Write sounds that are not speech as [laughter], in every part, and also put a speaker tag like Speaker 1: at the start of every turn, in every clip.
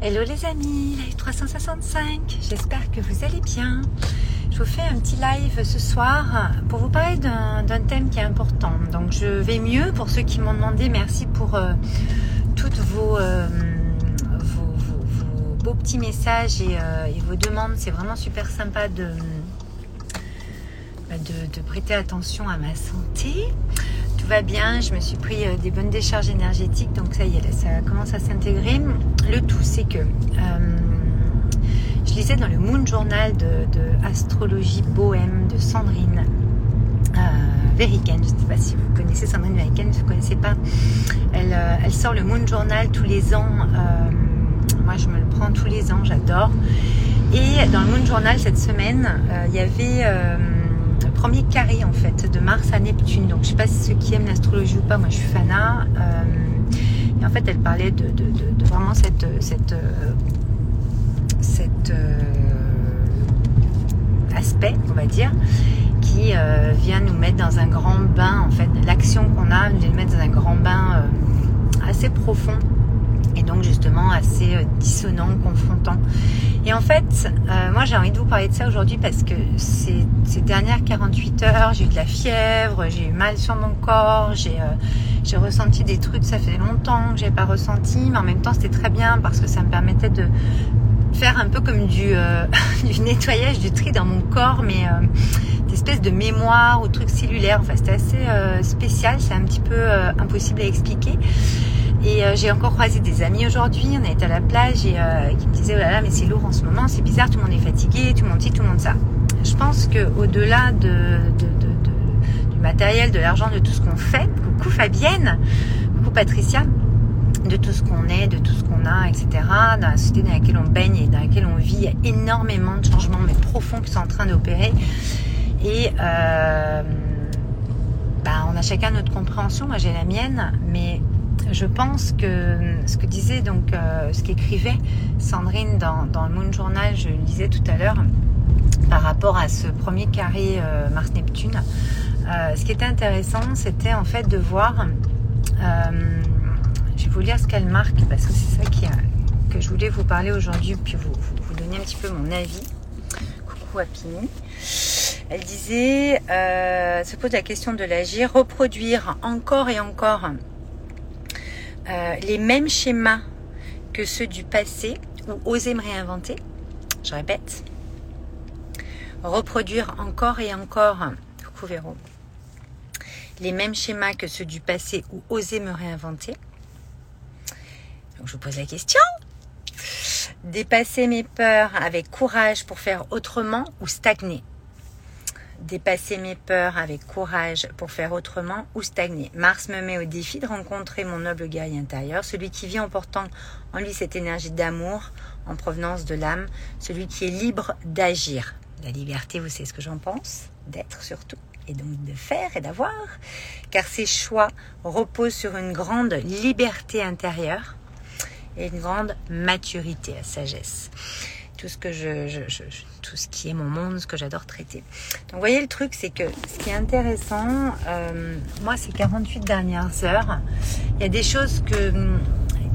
Speaker 1: Hello les amis, live 365, j'espère que vous allez bien. Je vous fais un petit live ce soir pour vous parler d'un thème qui est important. Donc je vais mieux pour ceux qui m'ont demandé, merci pour euh, toutes euh, vos, vos, beaux petits messages euh, et, vos demandes. C'est vraiment super sympa de, de prêter attention à ma santé va bien, je me suis pris euh, des bonnes décharges énergétiques, donc ça y est, ça commence à s'intégrer. Le tout, c'est que euh, je lisais dans le Moon Journal de, Astrologie Bohème de Sandrine euh, je ne sais pas si vous connaissez Sandrine Veriken, si vous ne connaissez pas, elle, euh, elle, sort le Moon Journal tous les ans. moi, je me le prends tous les ans, j'adore. Et dans le Moon Journal cette semaine, il y avait premier carré en fait de Mars à Neptune. Donc je sais pas si ceux qui aiment l'astrologie ou pas, moi je suis fana. Euh, et en fait elle parlait de, vraiment cette, cette, cet euh, aspect, on va dire, qui euh, vient nous mettre dans un grand bain. En fait, l'action qu'on a vient nous mettre dans un grand bain assez profond donc justement assez dissonant, confrontant. Et en fait, euh, moi j'ai envie de vous parler de ça aujourd'hui parce que ces, dernières 48 heures, j'ai eu de la fièvre, j'ai eu mal sur mon corps, j'ai euh, ressenti des trucs, ça fait longtemps que j'ai pas ressenti, mais en même temps c'était très bien parce que ça me permettait de faire un peu comme du, euh, [laughs] du nettoyage, du tri dans mon corps, mais d'espèces de mémoire ou trucs cellulaires. Enfin c'était assez spécial, c'est un petit peu impossible à expliquer. Et euh, j'ai encore croisé des amis aujourd'hui, on été à la plage et euh, qui me disaient oh là là mais c'est lourd en ce moment, c'est bizarre, tout le monde est fatigué, tout le monde dit, tout le monde ça. Je pense que au-delà de, du matériel, de l'argent, de tout ce qu'on fait, coucou Fabienne, coucou Patricia, de tout ce qu'on est, de tout ce qu'on a, etc. Dans la société dans laquelle on baigne et dans laquelle on vit, il y a énormément de changements mais profonds qui sont en train d'opérer. Et euh, bah, on a chacun notre compréhension, moi j'ai la mienne, mais je pense que ce que disait donc, euh, ce qu'écrivait Sandrine dans, le Moon Journal, je le disais tout à l'heure, par rapport à ce premier carré euh, Mars-Neptune, euh, ce qui était intéressant, c'était en fait de voir, je vais vous lire ce qu'elle marque parce que c'est ça qui que je voulais vous parler aujourd'hui, puis vous, vous, donner un petit peu mon avis. Coucou Apini. Elle disait, se pose la question de l'agir, reproduire encore et encore euh, les mêmes schémas que ceux du passé ou oser me réinventer. Je répète. Reproduire encore et encore, coucou Véro, les mêmes schémas que ceux du passé ou oser me réinventer. Donc je vous pose la question. Dépasser mes peurs avec courage pour faire autrement ou stagner? Dépasser mes peurs avec courage pour faire autrement ou stagner. Mars me met au défi de rencontrer mon noble guerrier intérieur, celui qui vit en portant en lui cette énergie d'amour en provenance de l'âme, celui qui est libre d'agir. La liberté, vous savez ce que j'en pense? D'être surtout, et donc de faire et d'avoir, car ces choix reposent sur une grande liberté intérieure et une grande maturité, à sagesse tout ce que je, tout ce qui est mon monde, ce que j'adore traiter. Donc vous voyez le truc, c'est que ce qui est intéressant, euh, moi ces 48 dernières heures, il y a des choses que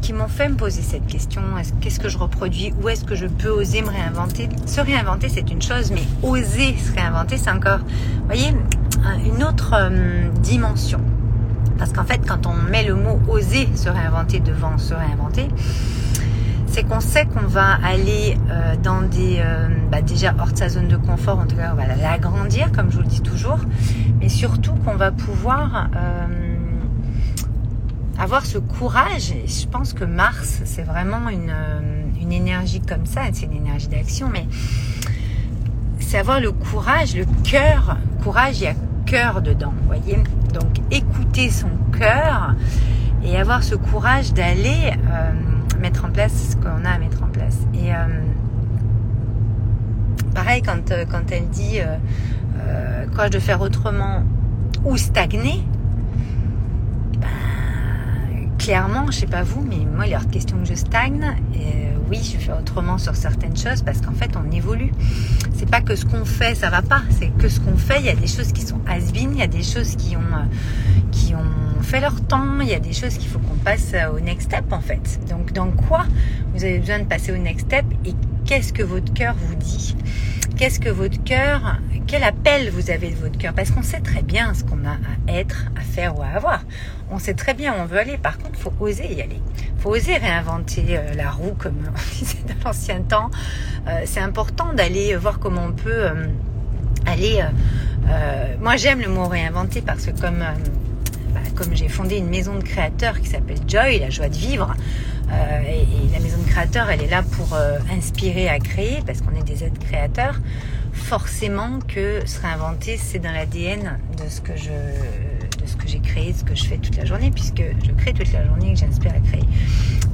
Speaker 1: qui m'ont fait me poser cette question. Qu'est-ce que je reproduis? Où est-ce que je peux oser me réinventer? Se réinventer, c'est une chose, mais oser se réinventer, c'est encore, vous voyez, une autre euh, dimension. Parce qu'en fait, quand on met le mot oser se réinventer devant se réinventer, c'est qu'on sait qu'on va aller euh, dans des euh, bah, déjà hors de sa zone de confort, en tout cas on va l'agrandir comme je vous le dis toujours, mais surtout qu'on va pouvoir euh, avoir ce courage. Et je pense que Mars c'est vraiment une, une énergie comme ça, c'est une énergie d'action, mais c'est avoir le courage, le cœur. Courage, il y a cœur dedans, vous voyez. Donc écouter son cœur et avoir ce courage d'aller mettre en place ce qu'on a à mettre en place. Et euh, pareil, quand, euh, quand elle dit euh, quoi de faire autrement ou stagner, clairement, je sais pas vous, mais moi, il est hors de question que je stagne. Et, oui, je fais autrement sur certaines choses parce qu'en fait, on évolue. C'est pas que ce qu'on fait, ça va pas. C'est que ce qu'on fait, il y a des choses qui sont has il y a des choses qui ont, euh, qui ont fait leur temps, il y a des choses qu'il faut qu'on passe au next step en fait. Donc, dans quoi vous avez besoin de passer au next step et qu'est-ce que votre cœur vous dit? Qu'est-ce que votre cœur, quel appel vous avez de votre cœur? Parce qu'on sait très bien ce qu'on a à être, à faire ou à avoir. On sait très bien où on veut aller. Par contre, faut oser y aller. Faut oser réinventer euh, la roue, comme on [laughs] disait dans l'ancien temps. Euh, c'est important d'aller voir comment on peut euh, aller. moi, j'aime le mot réinventer parce que comme bah, comme j'ai fondé une maison de créateurs qui s'appelle Joy, la joie de vivre, euh, et, la maison de créateurs, elle est là pour euh, inspirer à créer, parce qu'on est des êtres créateurs. Forcément que se réinventer, c'est dans l'ADN de ce que je de ce que j'ai créé, de ce que je fais toute la journée, puisque je crée toute la journée et que j'inspire à créer.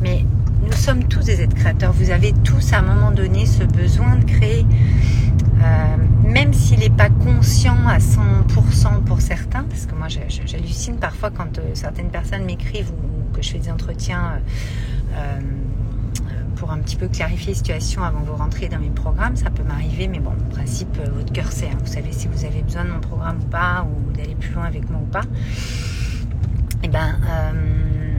Speaker 1: Mais nous sommes tous des êtres créateurs. Vous avez tous à un moment donné ce besoin de créer. Euh, même s'il n'est pas conscient à 100% pour certains, parce que moi j'hallucine parfois quand certaines personnes m'écrivent ou que je fais des entretiens pour un petit peu clarifier la situation avant que vous rentriez dans mes programmes. Ça peut m'arriver, mais bon, en principe, euh, votre cœur sait. Hein. Vous savez si vous avez besoin de mon programme ou pas, ou d'aller plus loin avec moi ou pas. Et eh ben, euh,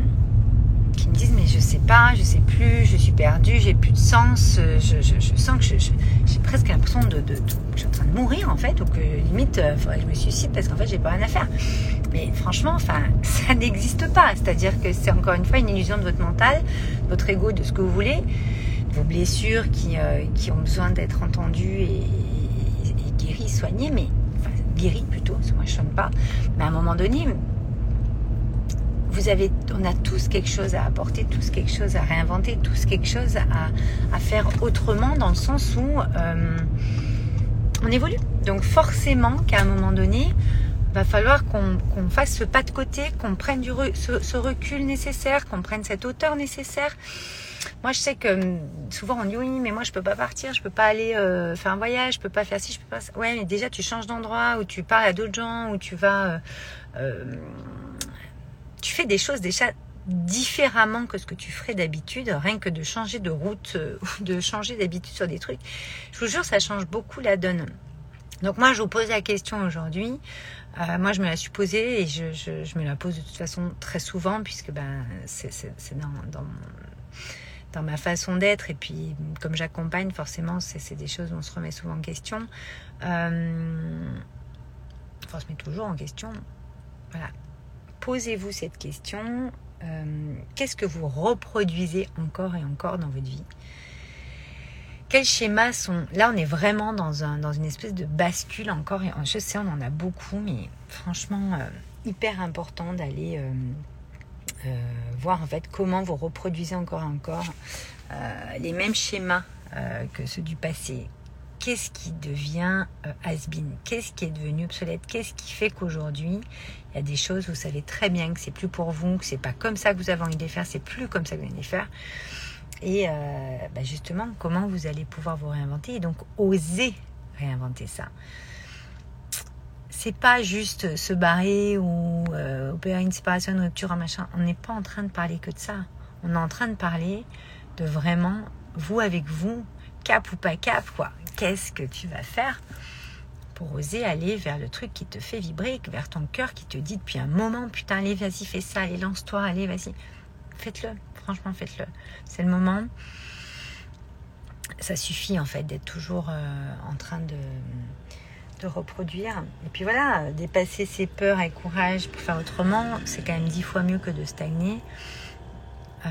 Speaker 1: qui me disent mais je sais pas, je sais plus, je suis perdue, j'ai plus de sens, je, sens que j'ai presque l'impression de, de, je suis en train de mourir en fait, ou que limite, faudrait que je me suicide parce qu'en fait j'ai pas rien à faire. Mais franchement, enfin, [laughs] ça n'existe pas. C'est-à-dire que c'est encore une fois une illusion de votre mental, votre ego, de ce que vous voulez, vos blessures qui, euh, qui ont besoin d'être entendues et, guéries, soignées, mais enfin, guéries plutôt, parce que moi je ne pas. Mais à un moment donné, vous avez, on a tous quelque chose à apporter, tous quelque chose à réinventer, tous quelque chose à, faire autrement dans le sens où euh, on évolue. Donc forcément qu'à un moment donné, va falloir qu'on fasse ce pas de côté, qu'on prenne du ce, recul nécessaire, qu'on prenne cette hauteur nécessaire. Moi, je sais que hum, souvent on dit oui, mais moi je peux pas partir, je peux pas aller euh, faire un voyage, je peux pas faire ci, je peux pas. Ouais, mais déjà tu changes d'endroit, ou tu parles à d'autres gens, ou tu vas, euh, euh, tu fais des choses déjà différemment que ce que tu ferais d'habitude, rien que de changer de route ou [laughs] de changer d'habitude sur des trucs. Je vous jure, ça change beaucoup la donne. Donc moi, je vous pose la question aujourd'hui. Euh, moi, je me la suis posée et je, me la pose de toute façon très souvent puisque ben, c'est dans, ma façon d'être. Et puis, comme j'accompagne, forcément, c'est des choses où on se remet souvent en question. Euh, enfin, on se met toujours en question. Voilà. Posez-vous cette question. Euh, qu'est-ce que vous reproduisez encore et encore dans votre vie? Quels schémas sont... Là, on est vraiment dans, un, dans une espèce de bascule encore. Et je sais, on en a beaucoup, mais franchement, euh, hyper important d'aller euh, euh, voir en fait comment vous reproduisez encore et encore les mêmes schémas que ceux du passé. Qu'est-ce qui devient has-been Qu'est-ce qui est devenu obsolète? Qu'est-ce qui fait qu'aujourd'hui, il y a des choses, vous savez très bien que c'est plus pour vous, que c'est pas comme ça que vous avez envie de les faire, c'est plus comme ça que vous allez les faire et euh, bah, justement comment vous allez pouvoir vous réinventer et donc oser réinventer ça? C'est pas juste se barrer ou euh, opérer une séparation, une rupture, un machin. On n'est pas en train de parler que de ça. On est en train de parler de vraiment vous avec vous, cap ou pas cap, quoi. Qu'est-ce que tu vas faire pour oser aller vers le truc qui te fait vibrer, vers ton cœur qui te dit depuis un moment, putain, allez, vas-y, fais ça, allez, lance-toi, allez, vas-y. Faites-le franchement, faites-le. C'est le moment. Ça suffit en fait d'être toujours euh, en train de, reproduire. Et puis voilà, dépasser ses peurs et courage pour faire autrement, c'est quand même dix fois mieux que de stagner. Euh,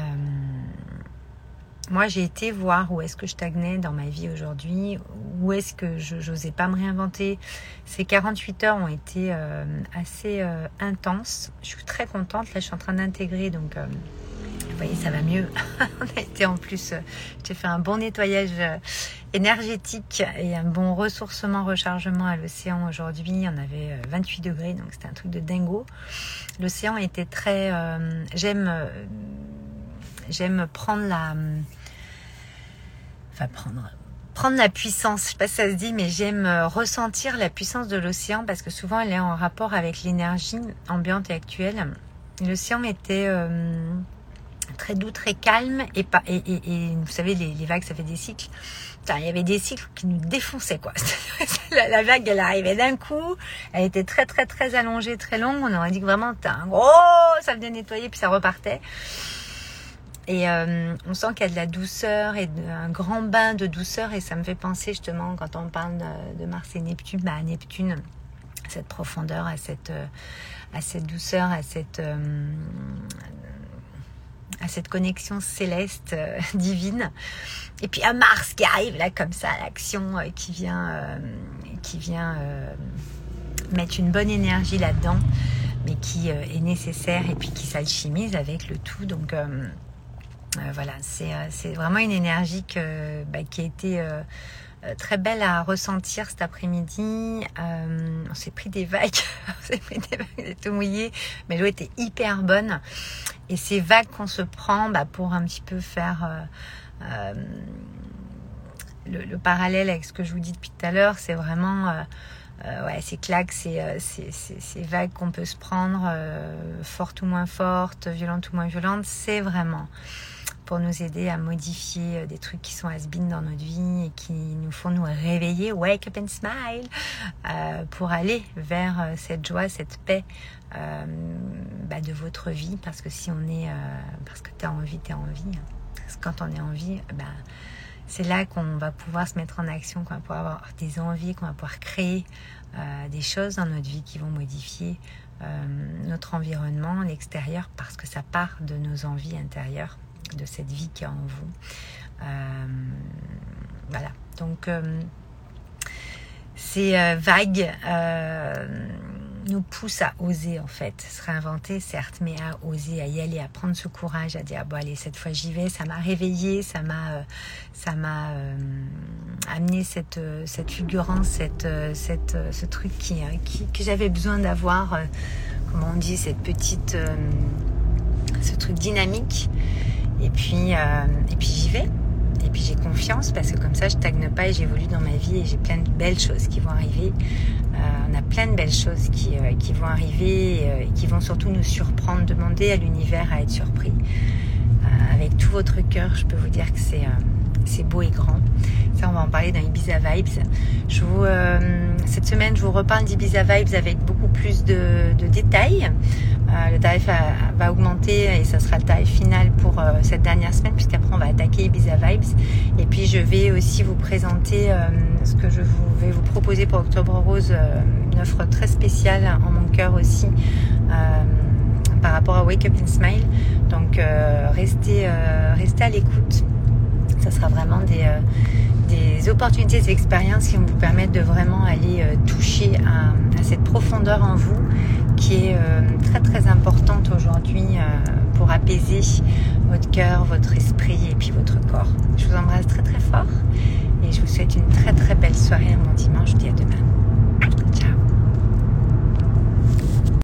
Speaker 1: moi, j'ai été voir où est-ce que je stagnais dans ma vie aujourd'hui, où est-ce que je n'osais pas me réinventer. Ces 48 heures ont été euh, assez intenses. Je suis très contente. Là, je suis en train d'intégrer donc voyez, ça va mieux. [laughs] on a été en plus, euh, j'ai fait un bon nettoyage euh, énergétique et un bon ressourcement, rechargement à l'océan aujourd'hui. On avait 28 euh, degrés, donc c'était un truc de dingo. L'océan était très... j'aime j'aime prendre la... Enfin, prendre prendre la puissance, je sais pas si ça se dit, mais j'aime ressentir la puissance de l'océan parce que souvent elle est en rapport avec l'énergie ambiante et actuelle. L'océan était très doux, très calme. Et, pas, et, vous savez, les, vagues, ça fait des cycles. il y avait des cycles qui nous défonçaient, quoi. [laughs] la, vague, elle arrivait d'un coup. Elle était très, très, très allongée, très longue. On aurait dit que vraiment, un gros, ça venait nettoyer, puis ça repartait. Et euh, on sent qu'il y a de la douceur et un grand bain de douceur. Et ça me fait penser justement, quand on parle de, Mars et Neptune, bah, à Neptune, cette profondeur, à cette, euh, à cette douceur, à cette, euh, à cette connexion céleste, [laughs] divine. Et puis à Mars qui arrive là comme ça, l'action qui vient, qui vient mettre une bonne énergie là-dedans, mais qui est nécessaire et puis qui s'alchimise avec le tout. Donc euh, voilà, euh, c'est vraiment une énergie bah, qui a été euh, très belle à ressentir cet après-midi. on s'est pris des vagues, [laughs] on s'est pris des vagues, tout mouillé, mais l'eau était hyper bonne. Et ces vagues qu'on se prend bah, pour un petit peu faire le, parallèle avec ce que je vous dis depuis tout à l'heure, c'est vraiment ouais, ces claques, ces, ces vagues qu'on peut se prendre, fortes ou moins fortes, violentes ou moins violentes, c'est vraiment pour nous aider à modifier euh, des trucs qui sont has dans notre vie et qui nous font nous réveiller, wake up and smile, euh, pour aller vers euh, cette joie, cette paix bah, de votre vie. Parce que si on est, parce que tu as envie, tu as envie. Parce que quand on est en vie, bah, c'est là qu'on va pouvoir se mettre en action, qu'on va pouvoir avoir des envies, qu'on va pouvoir créer des choses dans notre vie qui vont modifier notre environnement, l'extérieur, parce que ça part de nos envies intérieures de cette vie qui est en vous. Euh, voilà, donc euh, ces euh, vagues nous poussent à oser en fait, se réinventer certes, mais à oser, à y aller, à prendre ce courage, à dire bon allez cette fois j'y vais, ça m'a réveillé, ça m'a, ça m'a amené cette cette fulgurance, cette, cette ce truc qui, qui que j'avais besoin d'avoir, comment on dit, cette petite ce truc dynamique et puis, euh, puis j'y vais. Et puis j'ai confiance parce que comme ça je stagne pas et j'évolue dans ma vie et j'ai plein de belles choses qui vont arriver. Euh, on a plein de belles choses qui, euh, qui vont arriver et qui vont surtout nous surprendre. Demander à l'univers à être surpris. avec tout votre cœur, je peux vous dire que c'est beau et grand. Ça, on va en parler dans Ibiza Vibes. Cette semaine, je vous reparle d'Ibiza Vibes avec beaucoup plus de détails. Euh, le tarif va augmenter et ça sera le tarif final pour euh, cette dernière semaine puisqu'après on va attaquer Ibiza Vibes. Et puis je vais aussi vous présenter euh, ce que je vais vous proposer pour Octobre Rose, une offre très spéciale en mon cœur aussi par rapport à Wake Up and Smile. Donc restez, à l'écoute. Ça sera vraiment des des opportunités, des expériences qui vont vous permettre de vraiment aller toucher à, cette profondeur en vous qui est euh, très très importante aujourd'hui euh, pour apaiser votre cœur, votre esprit et puis votre corps. Je vous embrasse très très fort et je vous souhaite une très très belle soirée un bon dimanche. Je vous dis à demain.